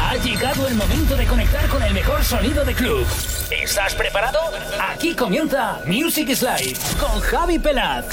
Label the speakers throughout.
Speaker 1: Ha llegado el momento de conectar con el mejor sonido de club. ¿Estás preparado? Aquí comienza Music Slide con Javi Pelaz.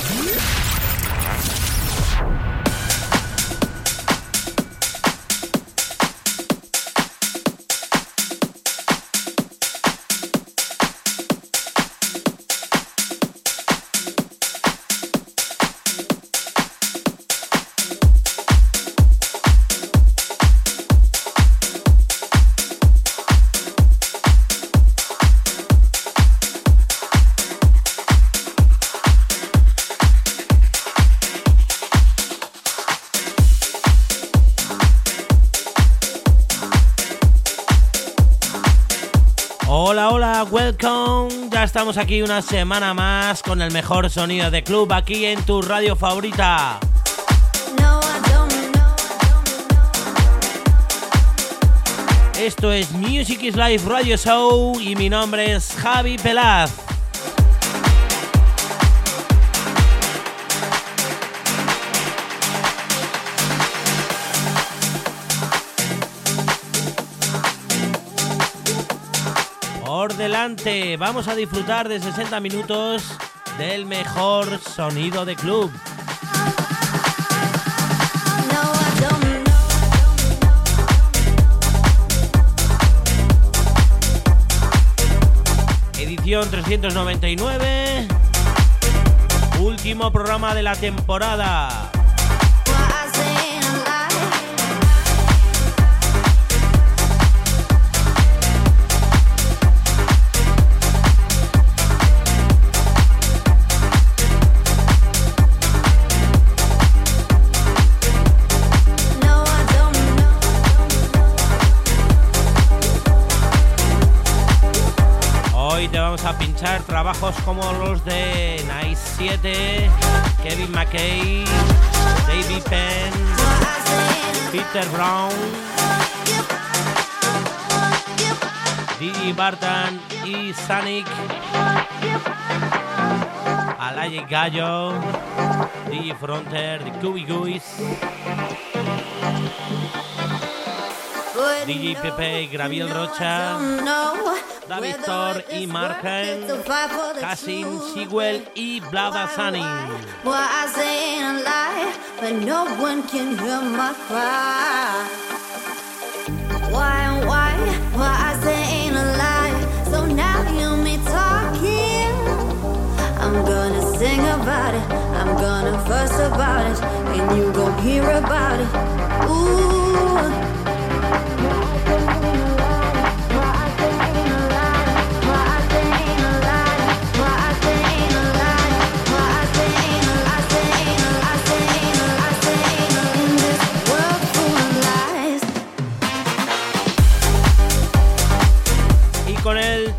Speaker 2: Estamos aquí una semana más con el mejor sonido de club aquí en tu radio favorita. Esto es Music is Life Radio Show y mi nombre es Javi Pelaz. Vamos a disfrutar de 60 minutos del mejor sonido de club. Edición 399. Último programa de la temporada. Trabajos como los de Nice 7, Kevin McKay, David Penn, Peter Brown, Digi Barton y Sonic, Alaye Gallo, Digi Fronter, The Guys. DJ Pepe, Graviel Rocha, David Thor y Mark Cassin Sewell y Blada Sunny. Sing about it, I'm gonna fuss about it, and you gon' hear about it. Ooh.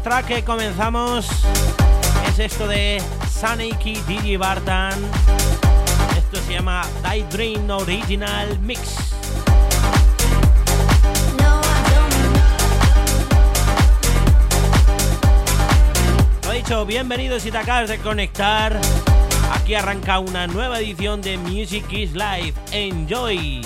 Speaker 2: Track que comenzamos es esto de Sunny Digi Bartan. Esto se llama Die Dream Original Mix. Lo dicho, bienvenidos si te acabas de conectar. Aquí arranca una nueva edición de Music is Live. Enjoy.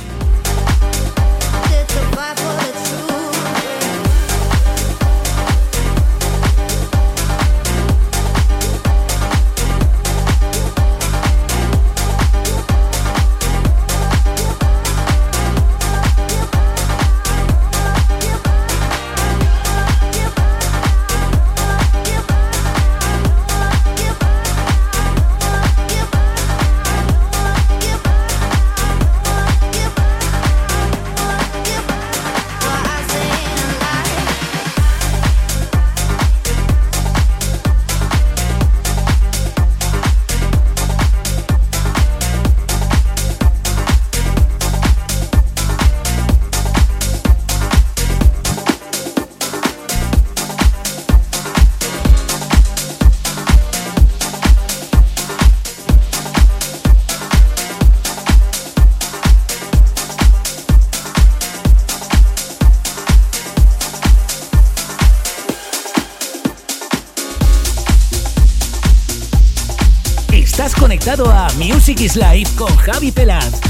Speaker 1: Music Life con Javi Pelaz.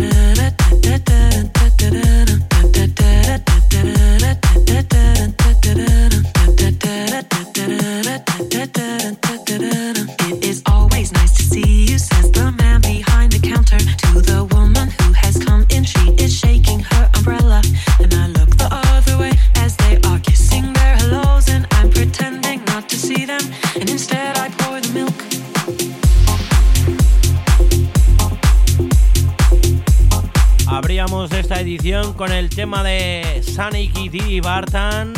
Speaker 3: da da da da da tema de Sonic y Didi Barton.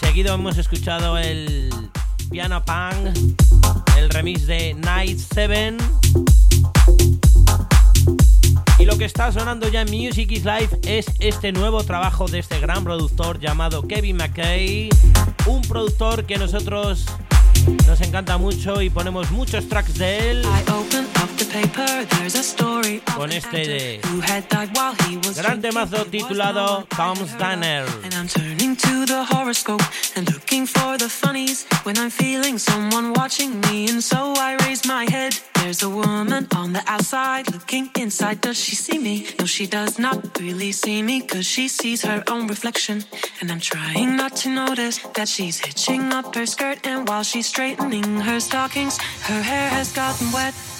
Speaker 3: Seguido hemos escuchado el Piano Punk, el remix de Night 7. Y lo que está sonando ya en Music is Life es este nuevo trabajo de este gran productor llamado Kevin McKay. Un productor que nosotros nos encanta mucho y ponemos muchos tracks de él. Con este de gran temazo titulado Tom's Diner. And I'm turning to the horoscope and looking for the funnies when I'm feeling someone watching me. And so I raise my head. There's a woman on the outside looking inside. Does she see me? No, she does not really see me because she sees her own reflection. And I'm trying not to notice that she's hitching up her skirt. And while she's straightening her stockings, her hair has gotten wet.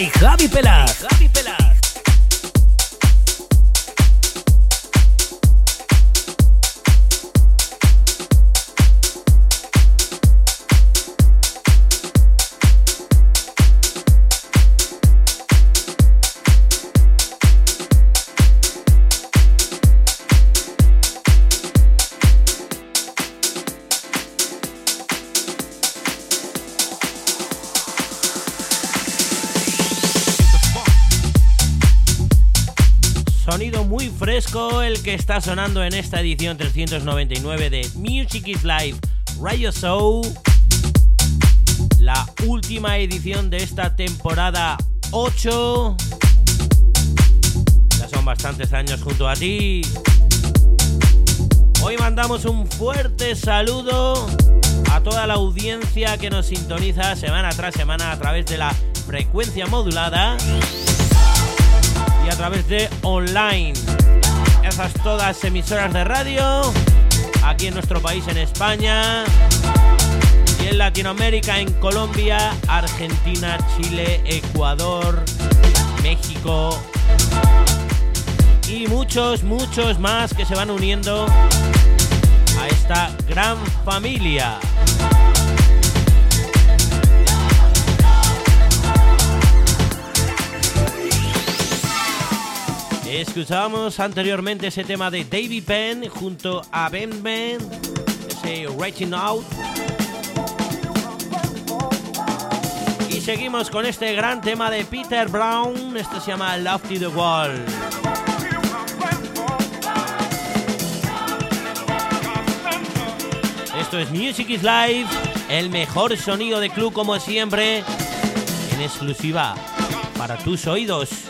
Speaker 1: by Javi Pelaz.
Speaker 4: Está sonando en esta edición 399 de Music is Live Radio Show. La última edición de esta temporada 8. Ya son bastantes años junto a ti. Hoy mandamos un fuerte saludo a toda la audiencia que nos sintoniza semana tras semana a través de la frecuencia modulada y a través de online esas todas emisoras de radio, aquí en nuestro país, en España, y en Latinoamérica, en Colombia, Argentina, Chile, Ecuador, México y muchos, muchos más que se van uniendo a esta gran familia. Escuchábamos anteriormente ese tema de David Penn junto a Ben Ben, ese Reaching Out. Y seguimos con este gran tema de Peter Brown, este se llama Love to the Wall. Esto es Music is Live, el mejor sonido de club como siempre, en exclusiva para tus oídos.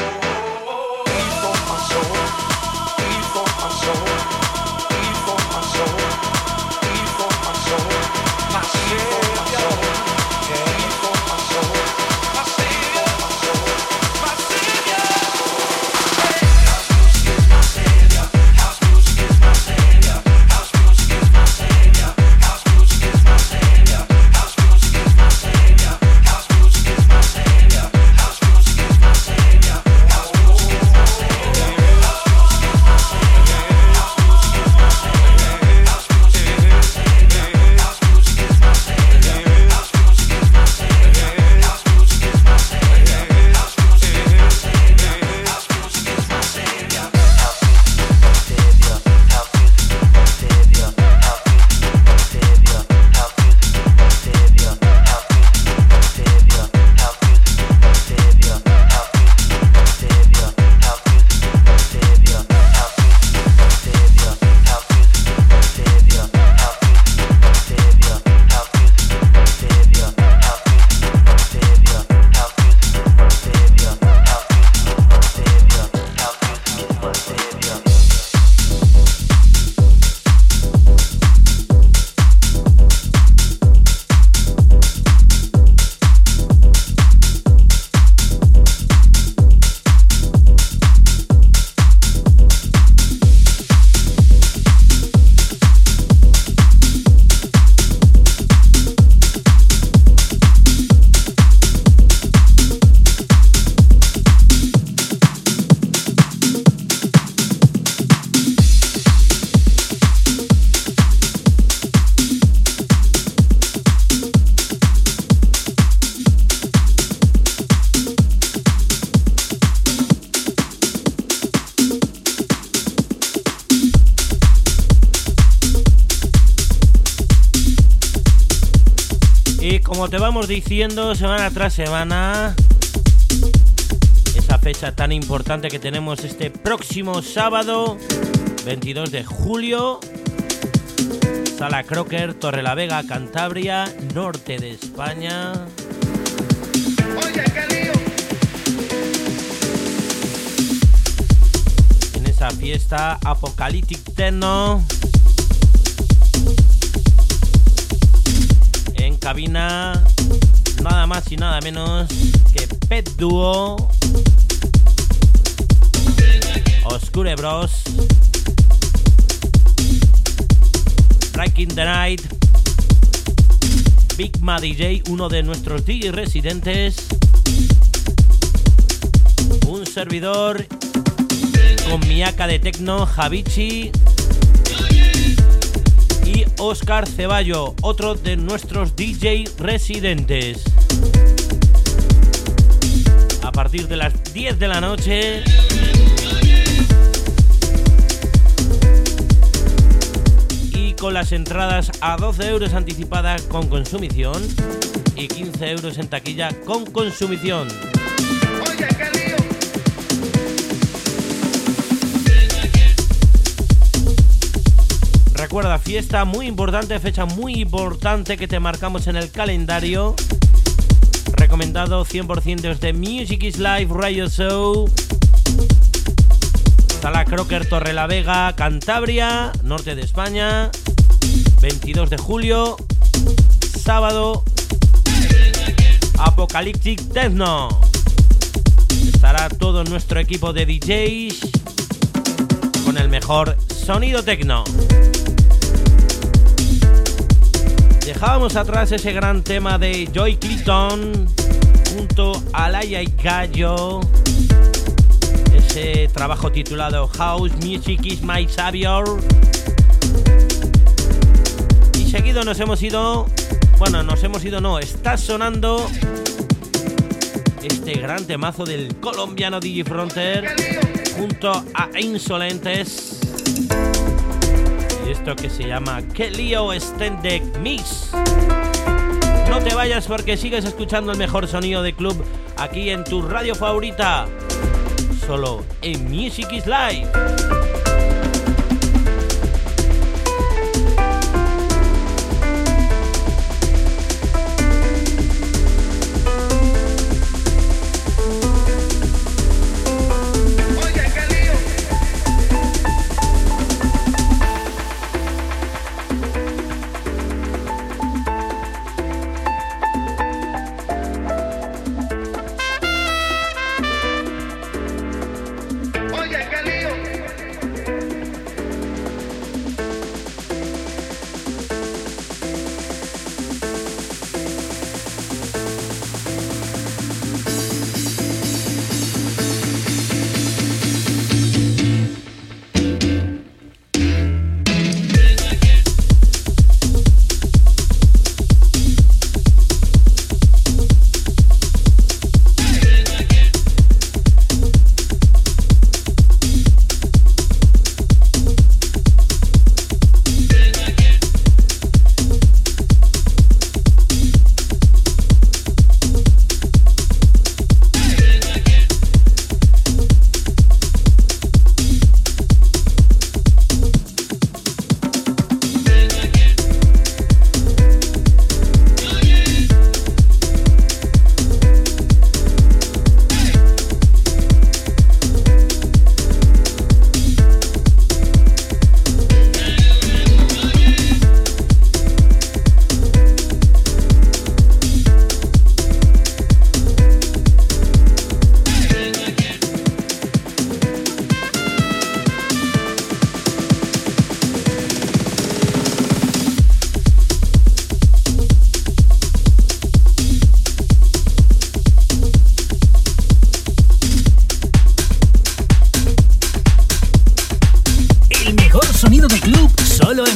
Speaker 5: soul, be for my soul, be for my soul, my soul. Diciendo semana tras semana, esa fecha tan importante que tenemos este próximo sábado, 22 de julio, Sala Crocker, Torre la Vega, Cantabria, norte de España.
Speaker 4: esta fiesta Apocalyptic Techno. En cabina, nada más y nada menos que Pet Duo, Oscure Bros, Breaking the Night, Big Ma DJ, uno de nuestros DJ residentes, un servidor con Miaka de Tecno, Javichi. Y Oscar Ceballo, otro de nuestros DJ residentes. A partir de las 10 de la noche y con las entradas a 12 euros anticipadas con consumición y 15 euros en taquilla con consumición. Recuerda, fiesta muy importante, fecha muy importante que te marcamos en el calendario. Recomendado 100% desde Music is Live Radio Show. Sala Crocker Torre la Vega, Cantabria, norte de España. 22 de julio, sábado. Apocalyptic Techno. Estará todo nuestro equipo de DJs con el mejor sonido techno. Dejábamos atrás ese gran tema de Joy Clinton junto a Laia y Gallo. Ese trabajo titulado House Music is My Savior. Y seguido nos hemos ido. Bueno, nos hemos ido, no, está sonando este gran temazo del colombiano DJ Fronter junto a Insolentes esto que se llama Kelio Stendek Mix. No te vayas porque sigues escuchando el mejor sonido de club aquí en tu radio favorita, solo en Music is Live.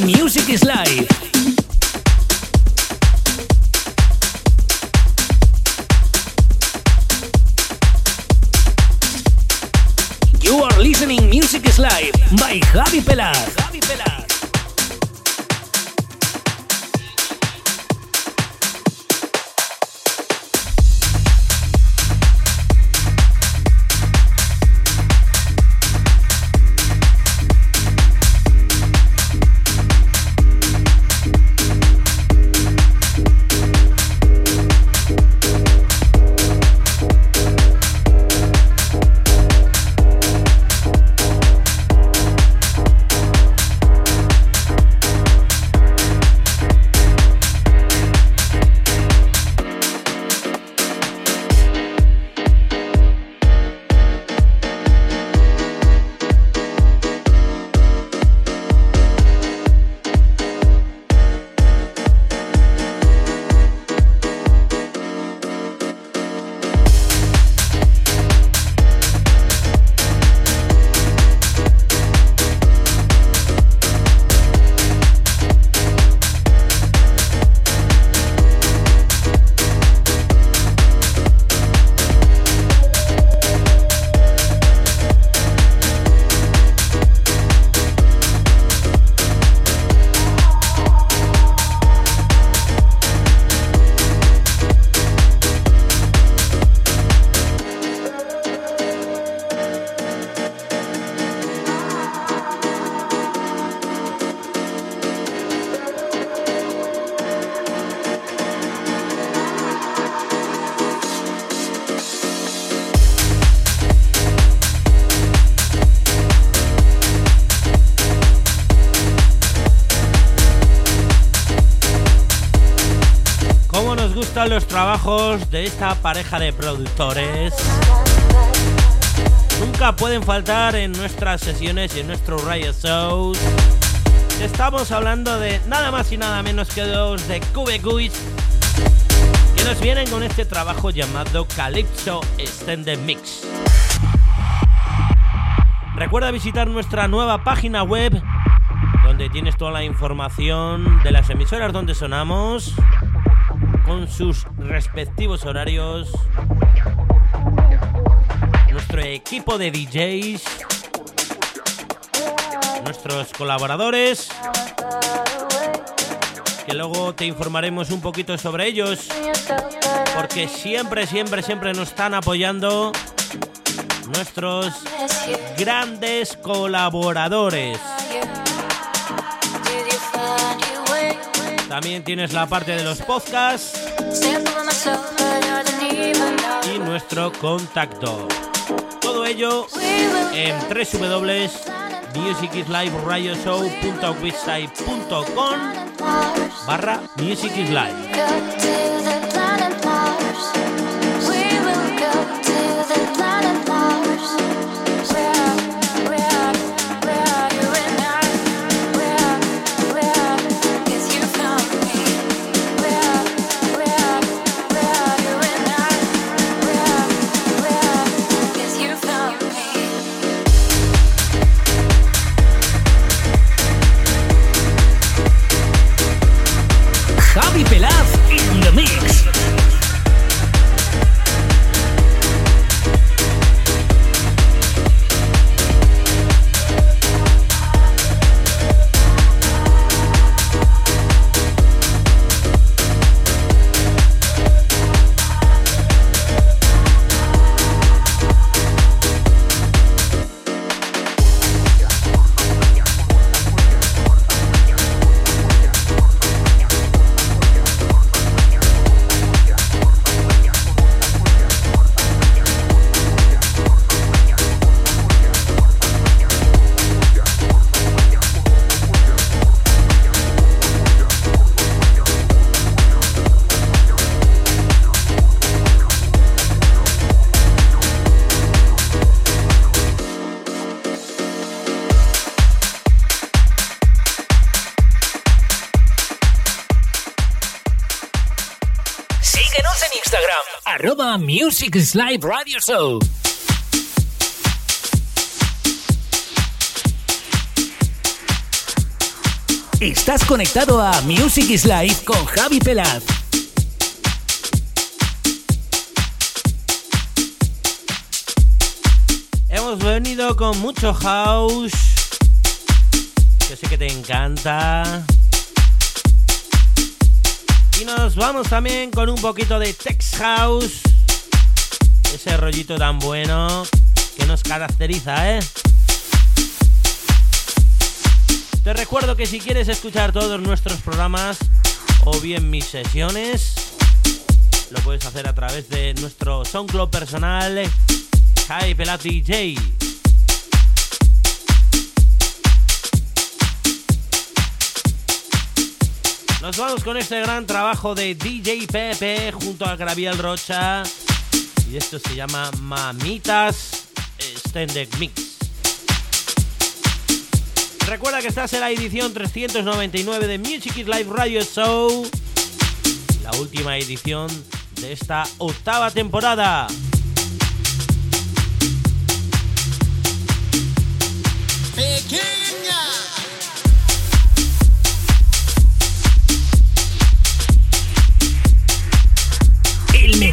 Speaker 4: Music
Speaker 1: is life. You are listening Music is life by Javi Pelar.
Speaker 4: Los trabajos de esta pareja de productores. Nunca pueden faltar en nuestras sesiones y en nuestro Riot Shows. Estamos hablando de nada más y nada menos que dos de Cube que nos vienen con este trabajo llamado Calypso Extended Mix. Recuerda visitar nuestra nueva página web donde tienes toda la información de las emisoras donde sonamos con sus respectivos horarios, nuestro equipo de DJs, nuestros colaboradores, que luego te informaremos un poquito sobre ellos, porque siempre, siempre, siempre nos están apoyando nuestros grandes colaboradores. También tienes la parte de los podcasts y nuestro contacto. Todo ello en www.musicisliveradioshow.website.com barra Music
Speaker 1: Music Live Radio Show. Estás conectado a Music is Live con Javi Pelaz.
Speaker 4: Hemos venido con mucho house. Yo sé que te encanta. Y nos vamos también con un poquito de Tex House ese rollito tan bueno que nos caracteriza, ¿eh? Te recuerdo que si quieres escuchar todos nuestros programas o bien mis sesiones, lo puedes hacer a través de nuestro SoundCloud personal, Hi Pelat DJ. Nos vamos con este gran trabajo de DJ Pepe junto a Graviel Rocha y esto se llama Mamitas Extended Mix. Recuerda que estás en la edición 399 de Music is Live Radio Show, la última edición de esta octava temporada.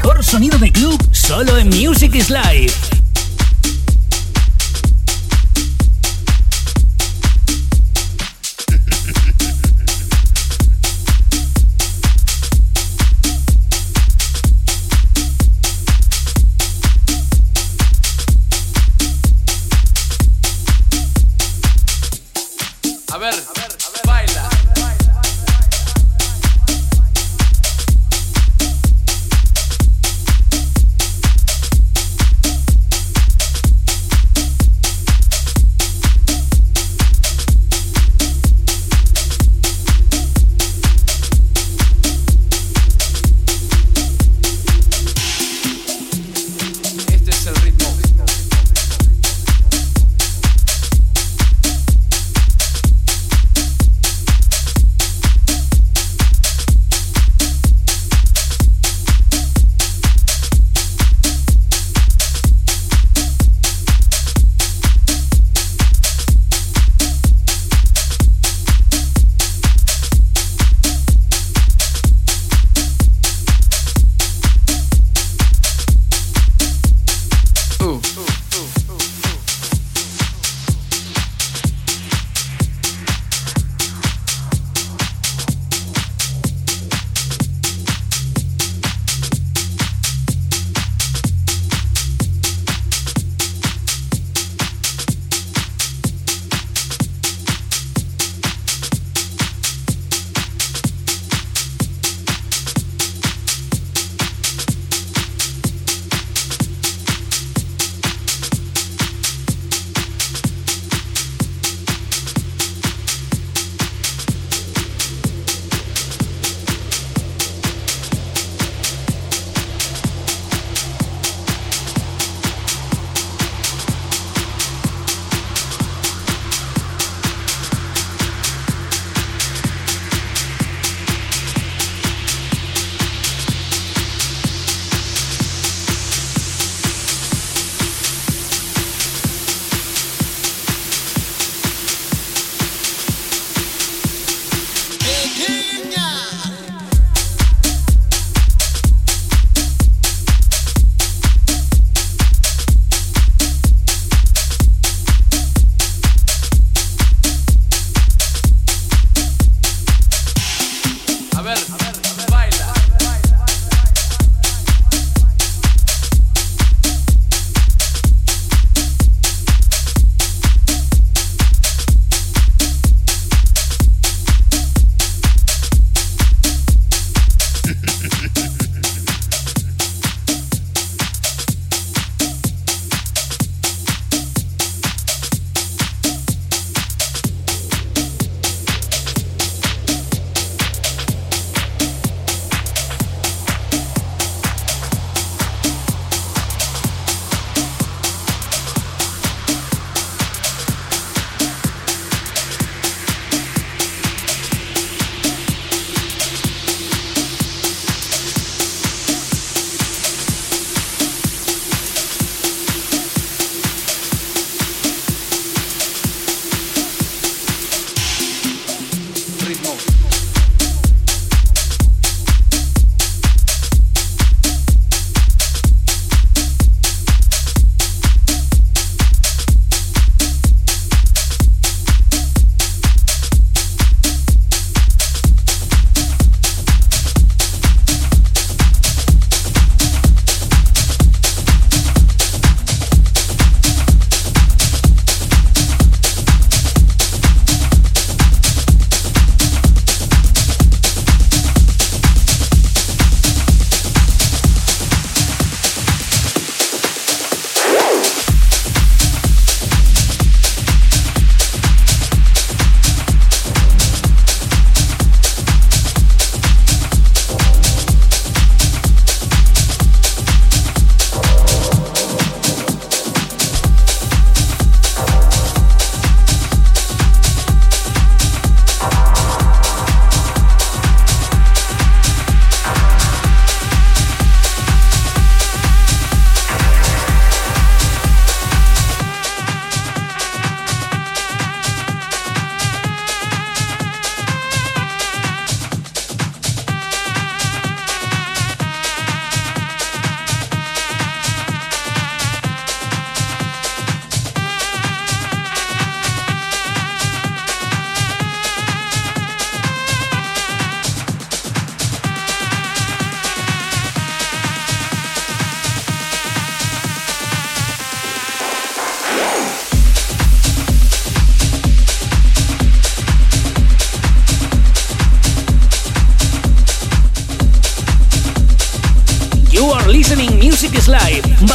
Speaker 1: Mejor sonido de club solo en Music is Live.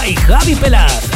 Speaker 1: By Javi Pelar.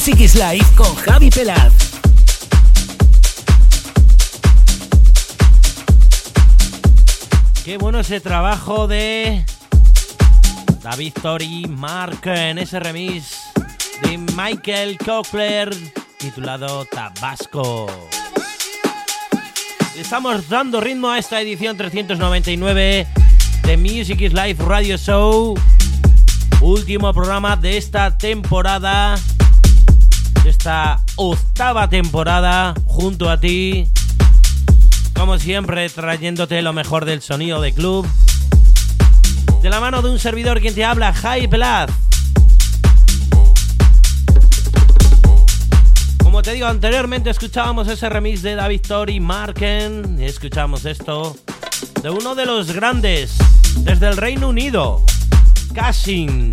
Speaker 1: Music is Life con Javi Pelaz.
Speaker 4: Qué bueno ese trabajo de David Tori Mark en ese remix de Michael Cochler titulado Tabasco. Estamos dando ritmo a esta edición 399 de Music is Life Radio Show último programa de esta temporada, esta octava temporada, junto a ti. Como siempre, trayéndote lo mejor del sonido de club. De la mano de un servidor quien te habla, High Blood. Como te digo, anteriormente escuchábamos ese remix de David Tori Marken. Y escuchamos esto de uno de los grandes desde el Reino Unido. Casting.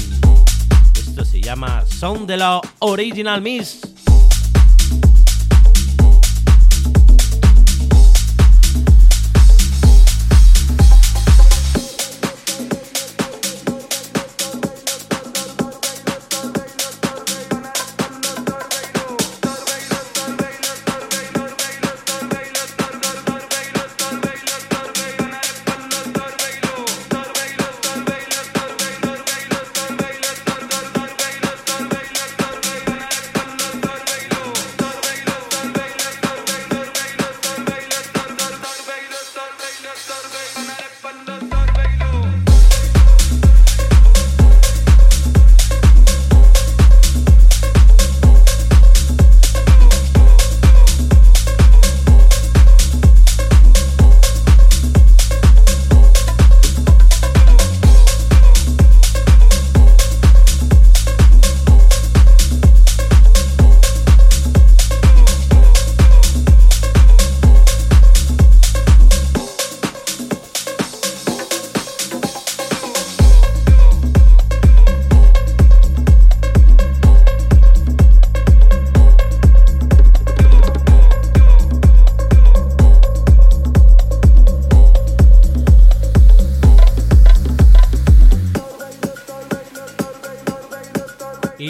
Speaker 4: Esto se llama Sound de la Original Miss.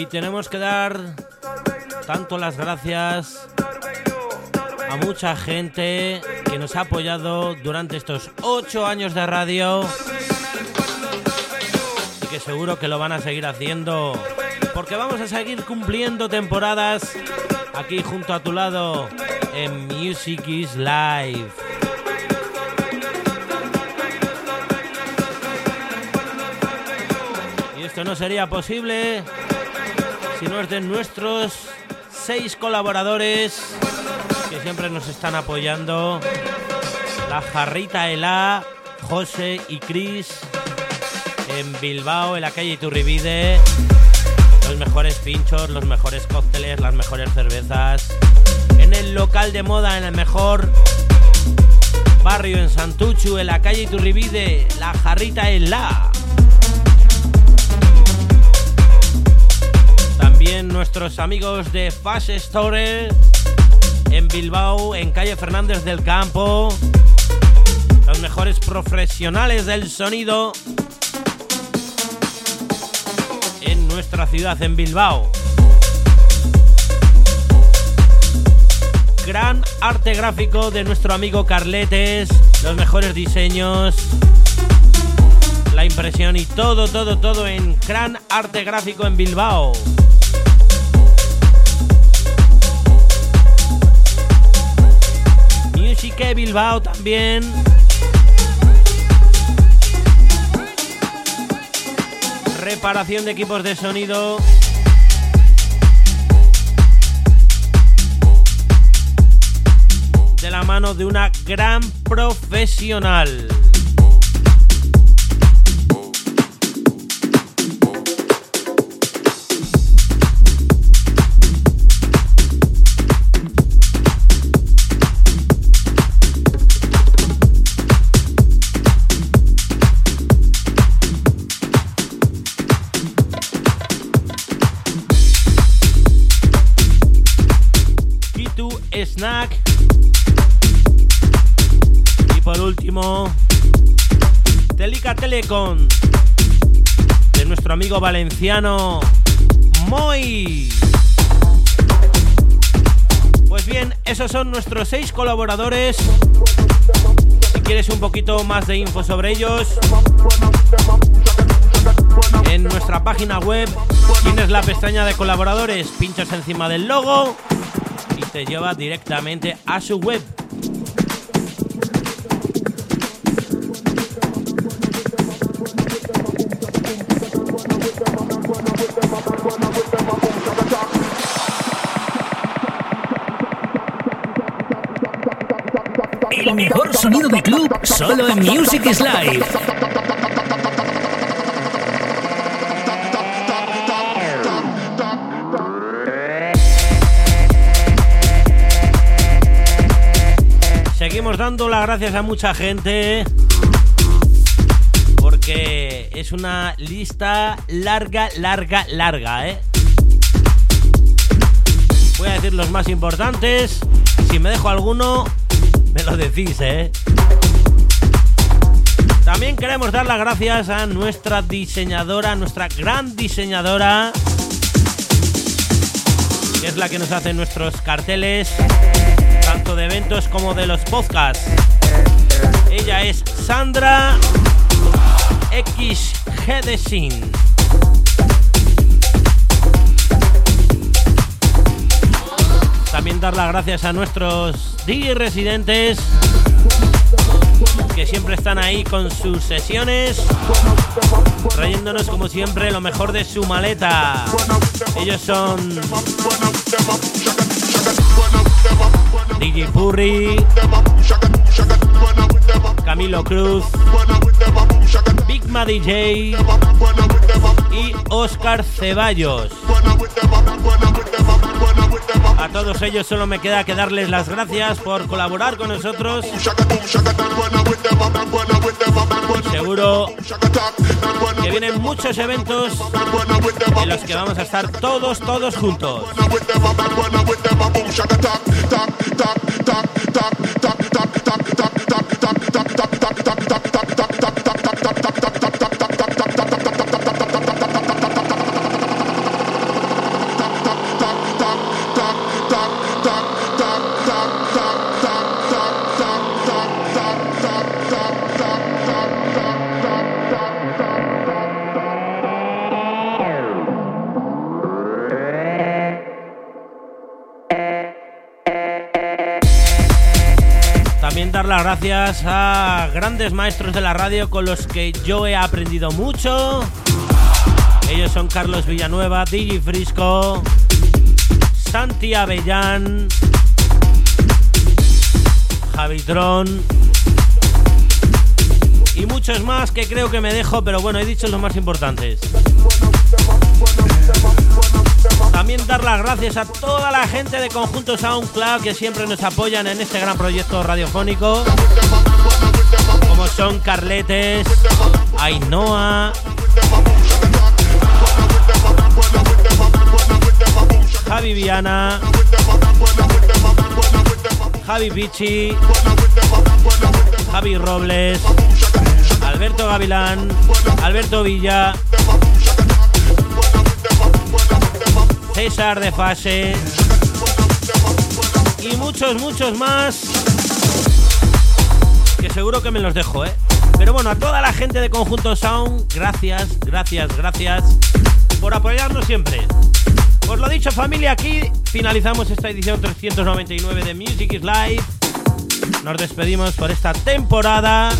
Speaker 4: Tenemos que dar tanto las gracias a mucha gente que nos ha apoyado durante estos ocho años de radio y que seguro que lo van a seguir haciendo porque vamos a seguir cumpliendo temporadas aquí junto a tu lado en Music is Live. Y esto no sería posible si no es de nuestros seis colaboradores que siempre nos están apoyando. La Jarrita Ela, José y Cris en Bilbao, en la calle Iturribide. Los mejores pinchos, los mejores cócteles, las mejores cervezas. En el local de moda, en el mejor barrio en Santuchu, en la calle Iturribide, la Jarrita Ela. También nuestros amigos de Fast Store en Bilbao, en calle Fernández del Campo. Los mejores profesionales del sonido en nuestra ciudad, en Bilbao. Gran arte gráfico de nuestro amigo Carletes, los mejores diseños, la impresión y todo, todo, todo en Gran Arte Gráfico en Bilbao. Bilbao también. Reparación de equipos de sonido. De la mano de una gran profesional. Telecom de nuestro amigo valenciano Moy. Pues bien, esos son nuestros seis colaboradores. Si quieres un poquito más de info sobre ellos, en nuestra página web tienes la pestaña de colaboradores, pinchas encima del logo y te lleva directamente a su web.
Speaker 1: Sonido de club solo en Music is Live.
Speaker 4: Seguimos dando las gracias a mucha gente porque es una lista larga, larga, larga, ¿eh? Voy a decir los más importantes. Si me dejo alguno, lo decís, ¿eh? También queremos dar las gracias a nuestra diseñadora, nuestra gran diseñadora, que es la que nos hace nuestros carteles, tanto de eventos como de los podcasts. Ella es Sandra X Hedesin. También dar las gracias a nuestros DJ residentes que siempre están ahí con sus sesiones, trayéndonos como siempre lo mejor de su maleta. Ellos son DJ Purri, Camilo Cruz, Bigma DJ y Oscar Ceballos. A todos ellos solo me queda que darles las gracias por colaborar con nosotros. Seguro que vienen muchos eventos en los que vamos a estar todos, todos juntos. Las gracias a grandes maestros de la radio con los que yo he aprendido mucho. Ellos son Carlos Villanueva, Digi Frisco, Santi Avellán, Javitron y muchos más que creo que me dejo, pero bueno, he dicho los más importantes. También dar las gracias a toda la gente de Conjunto SoundCloud que siempre nos apoyan en este gran proyecto radiofónico. Como son Carletes, Ainhoa, Javi Viana, Javi Pichi, Javi Robles, Alberto Gavilán, Alberto Villa, César de Fase y muchos, muchos más que seguro que me los dejo, ¿eh? Pero bueno, a toda la gente de Conjunto Sound, gracias, gracias, gracias por apoyarnos siempre. Pues lo dicho familia, aquí finalizamos esta edición 399 de Music is Live. Nos despedimos por esta temporada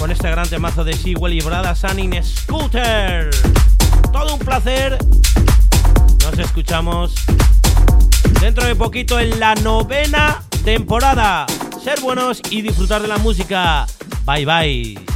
Speaker 4: con este gran temazo de Sewell y Brada Sunning Scooter. Todo un placer escuchamos dentro de poquito en la novena temporada. Ser buenos y disfrutar de la música. Bye bye.